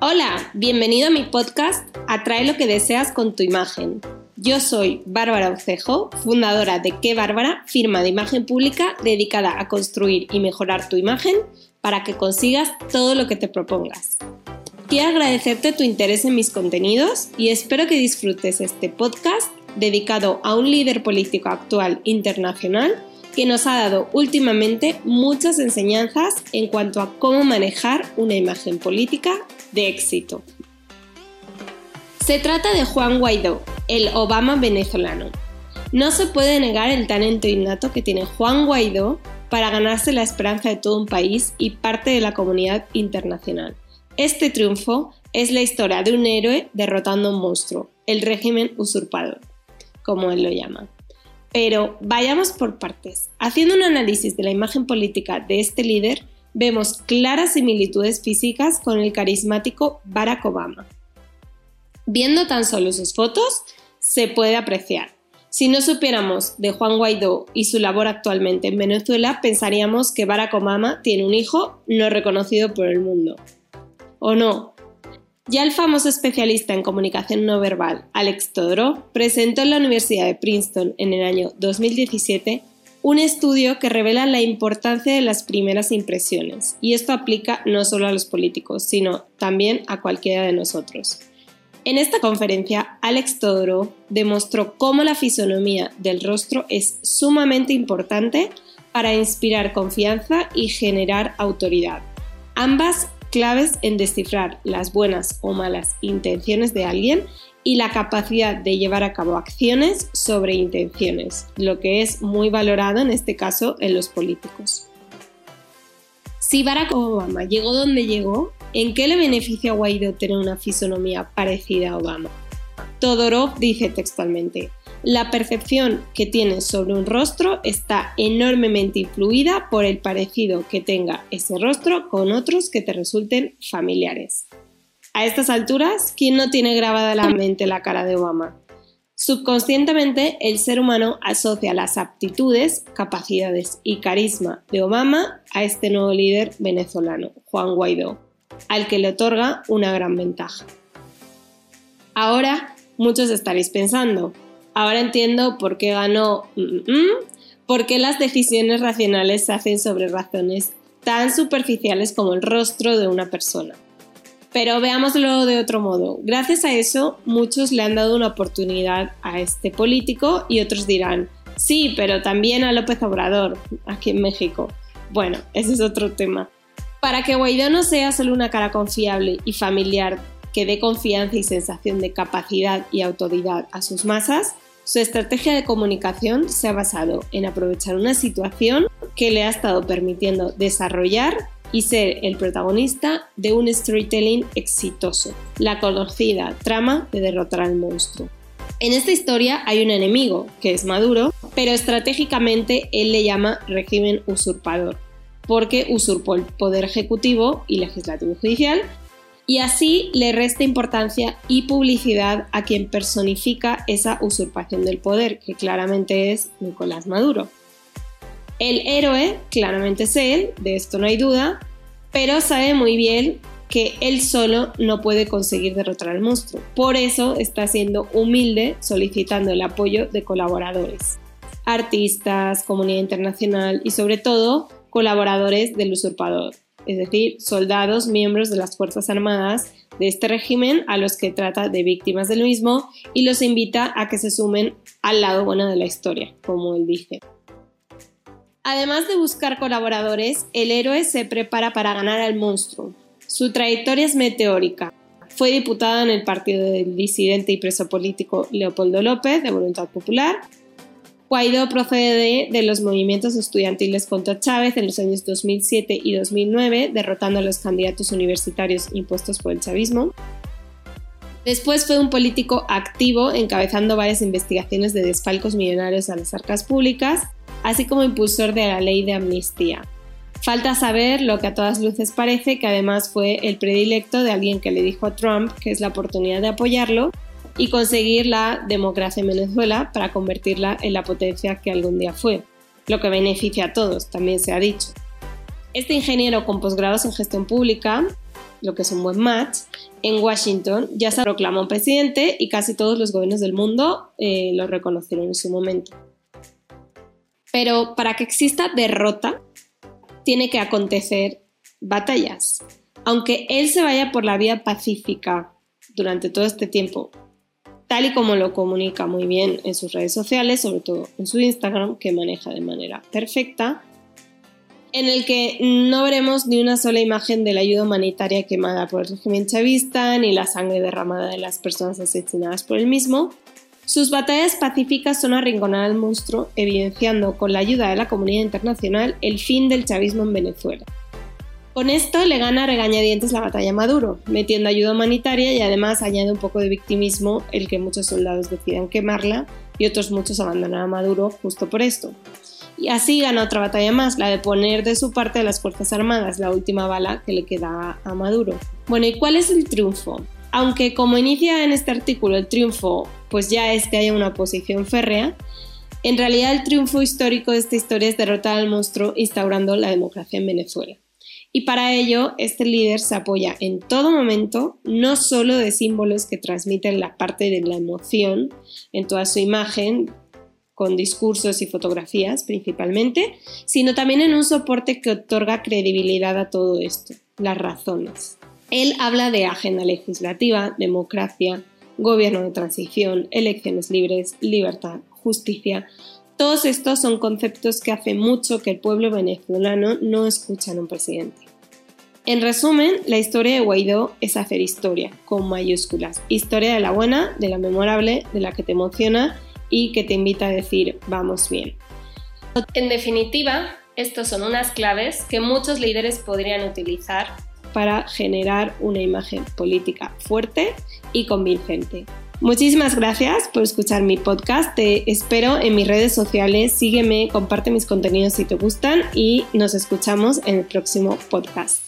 Hola, bienvenido a mi podcast Atrae lo que deseas con tu imagen. Yo soy Bárbara Ocejo, fundadora de Qué Bárbara, firma de imagen pública dedicada a construir y mejorar tu imagen para que consigas todo lo que te propongas. Quiero agradecerte tu interés en mis contenidos y espero que disfrutes este podcast dedicado a un líder político actual internacional que nos ha dado últimamente muchas enseñanzas en cuanto a cómo manejar una imagen política de éxito. Se trata de Juan Guaidó, el Obama venezolano. No se puede negar el talento innato que tiene Juan Guaidó para ganarse la esperanza de todo un país y parte de la comunidad internacional. Este triunfo es la historia de un héroe derrotando a un monstruo, el régimen usurpador, como él lo llama. Pero vayamos por partes. Haciendo un análisis de la imagen política de este líder, vemos claras similitudes físicas con el carismático Barack Obama. Viendo tan solo sus fotos, se puede apreciar. Si no supiéramos de Juan Guaidó y su labor actualmente en Venezuela, pensaríamos que Barack Obama tiene un hijo no reconocido por el mundo. ¿O no? Ya el famoso especialista en comunicación no verbal, Alex Todorov, presentó en la Universidad de Princeton en el año 2017 un estudio que revela la importancia de las primeras impresiones, y esto aplica no solo a los políticos, sino también a cualquiera de nosotros. En esta conferencia, Alex Todorov demostró cómo la fisonomía del rostro es sumamente importante para inspirar confianza y generar autoridad. Ambas claves en descifrar las buenas o malas intenciones de alguien y la capacidad de llevar a cabo acciones sobre intenciones, lo que es muy valorado en este caso en los políticos. Si Barack Obama llegó donde llegó, ¿en qué le beneficia a Guaidó tener una fisonomía parecida a Obama? Todorov dice textualmente, la percepción que tienes sobre un rostro está enormemente influida por el parecido que tenga ese rostro con otros que te resulten familiares. A estas alturas, ¿quién no tiene grabada la mente la cara de Obama? Subconscientemente, el ser humano asocia las aptitudes, capacidades y carisma de Obama a este nuevo líder venezolano, Juan Guaidó, al que le otorga una gran ventaja. Ahora, muchos estaréis pensando, Ahora entiendo por qué ganó, mm, mm, mm, por qué las decisiones racionales se hacen sobre razones tan superficiales como el rostro de una persona. Pero veámoslo de otro modo. Gracias a eso, muchos le han dado una oportunidad a este político y otros dirán, sí, pero también a López Obrador, aquí en México. Bueno, ese es otro tema. Para que Guaidó no sea solo una cara confiable y familiar que dé confianza y sensación de capacidad y autoridad a sus masas, su estrategia de comunicación se ha basado en aprovechar una situación que le ha estado permitiendo desarrollar y ser el protagonista de un storytelling exitoso, la conocida trama de derrotar al monstruo. En esta historia hay un enemigo, que es Maduro, pero estratégicamente él le llama régimen usurpador, porque usurpó el poder ejecutivo y legislativo y judicial y así le resta importancia y publicidad a quien personifica esa usurpación del poder, que claramente es Nicolás Maduro. El héroe claramente es él, de esto no hay duda, pero sabe muy bien que él solo no puede conseguir derrotar al monstruo. Por eso está siendo humilde solicitando el apoyo de colaboradores, artistas, comunidad internacional y sobre todo colaboradores del usurpador, es decir, soldados miembros de las Fuerzas Armadas de este régimen a los que trata de víctimas del mismo y los invita a que se sumen al lado bueno de la historia, como él dice. Además de buscar colaboradores, el héroe se prepara para ganar al monstruo. Su trayectoria es meteórica. Fue diputado en el partido del disidente y preso político Leopoldo López, de Voluntad Popular, Guaidó procede de, los movimientos estudiantiles contra Chávez en los años 2007 y 2009, derrotando a los candidatos universitarios impuestos por el chavismo. Después fue un político activo, encabezando varias investigaciones de desfalcos millonarios a las arcas públicas, así como impulsor de la ley de amnistía. Falta saber lo que a todas luces parece que además fue el predilecto de alguien que le dijo a Trump que es la oportunidad de apoyarlo y conseguir la democracia en Venezuela para convertirla en la potencia que algún día fue, lo que beneficia a todos, también se ha dicho. Este ingeniero con posgrados en gestión pública lo que es un buen match, en Washington ya se proclamó presidente y casi todos los gobiernos del mundo eh, lo reconocieron en su momento. Pero para que exista derrota, tiene que acontecer batallas. Aunque él se vaya por la vía pacífica durante todo este tiempo, tal y como lo comunica muy bien en sus redes sociales, sobre todo en su Instagram, que maneja de manera perfecta, en el que no veremos ni una sola imagen de la ayuda humanitaria quemada por el régimen chavista, ni la sangre derramada de las personas asesinadas por el mismo. Sus batallas pacíficas son arrinconar al monstruo, evidenciando con la ayuda de la comunidad internacional el fin del chavismo en Venezuela. Con esto le gana regañadientes la batalla a Maduro, metiendo ayuda humanitaria y además añade un poco de victimismo el que muchos soldados decidan quemarla y otros muchos abandonar a Maduro justo por esto. Y así gana otra batalla más, la de poner de su parte a las Fuerzas Armadas, la última bala que le queda a Maduro. Bueno, ¿y cuál es el triunfo? Aunque como inicia en este artículo el triunfo, pues ya es que haya una oposición férrea, en realidad el triunfo histórico de esta historia es derrotar al monstruo instaurando la democracia en Venezuela. Y para ello, este líder se apoya en todo momento no solo de símbolos que transmiten la parte de la emoción en toda su imagen, con discursos y fotografías principalmente, sino también en un soporte que otorga credibilidad a todo esto, las razones. Él habla de agenda legislativa, democracia, gobierno de transición, elecciones libres, libertad, justicia. Todos estos son conceptos que hace mucho que el pueblo venezolano no escucha en un presidente. En resumen, la historia de Guaidó es hacer historia, con mayúsculas. Historia de la buena, de la memorable, de la que te emociona y que te invita a decir vamos bien. En definitiva, estos son unas claves que muchos líderes podrían utilizar para generar una imagen política fuerte y convincente. Muchísimas gracias por escuchar mi podcast. Te espero en mis redes sociales. Sígueme, comparte mis contenidos si te gustan y nos escuchamos en el próximo podcast.